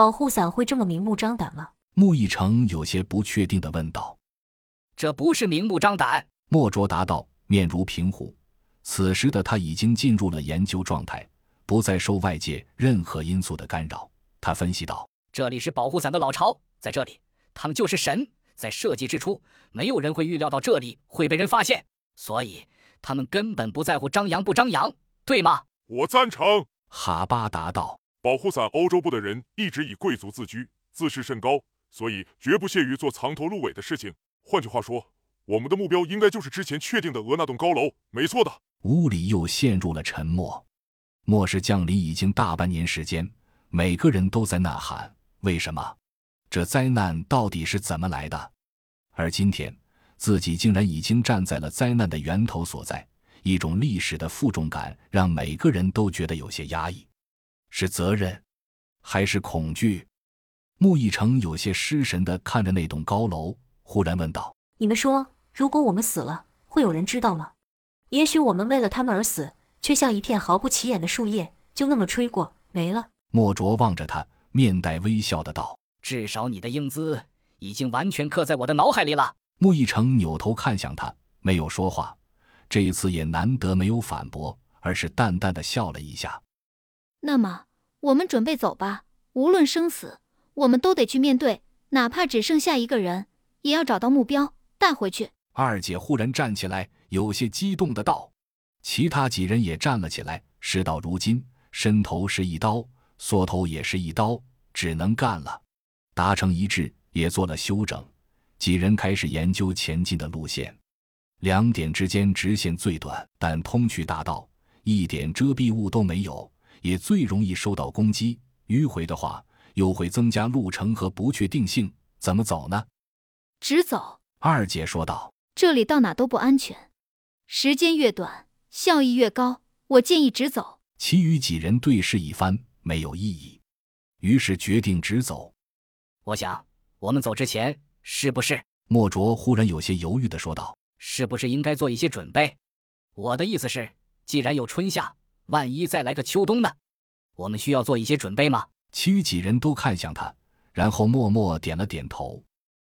保护伞会这么明目张胆吗？穆义成有些不确定地问道。这不是明目张胆。莫卓答道，面如平湖。此时的他已经进入了研究状态，不再受外界任何因素的干扰。他分析道：“这里是保护伞的老巢，在这里，他们就是神。在设计之初，没有人会预料到这里会被人发现，所以他们根本不在乎张扬不张扬，对吗？”我赞成。哈巴答道：“保护伞欧洲部的人一直以贵族自居，自视甚高，所以绝不屑于做藏头露尾的事情。换句话说，我们的目标应该就是之前确定的俄那栋高楼，没错的。”屋里又陷入了沉默。末世降临已经大半年时间，每个人都在呐喊：为什么？这灾难到底是怎么来的？而今天，自己竟然已经站在了灾难的源头所在，一种历史的负重感让每个人都觉得有些压抑。是责任，还是恐惧？穆义成有些失神地看着那栋高楼，忽然问道：“你们说，如果我们死了，会有人知道吗？”也许我们为了他们而死，却像一片毫不起眼的树叶，就那么吹过没了。莫卓望着他，面带微笑的道：“至少你的英姿已经完全刻在我的脑海里了。”穆义成扭头看向他，没有说话。这一次也难得没有反驳，而是淡淡的笑了一下。那么，我们准备走吧。无论生死，我们都得去面对，哪怕只剩下一个人，也要找到目标，带回去。二姐忽然站起来。有些激动的道，其他几人也站了起来。事到如今，伸头是一刀，缩头也是一刀，只能干了。达成一致，也做了休整。几人开始研究前进的路线。两点之间直线最短，但通去大道，一点遮蔽物都没有，也最容易受到攻击。迂回的话，又会增加路程和不确定性。怎么走呢？直走。二姐说道：“这里到哪都不安全。”时间越短，效益越高。我建议直走。其余几人对视一番，没有异议，于是决定直走。我想，我们走之前，是不是？莫卓忽然有些犹豫的说道：“是不是应该做一些准备？我的意思是，既然有春夏，万一再来个秋冬呢？我们需要做一些准备吗？”其余几人都看向他，然后默默点了点头。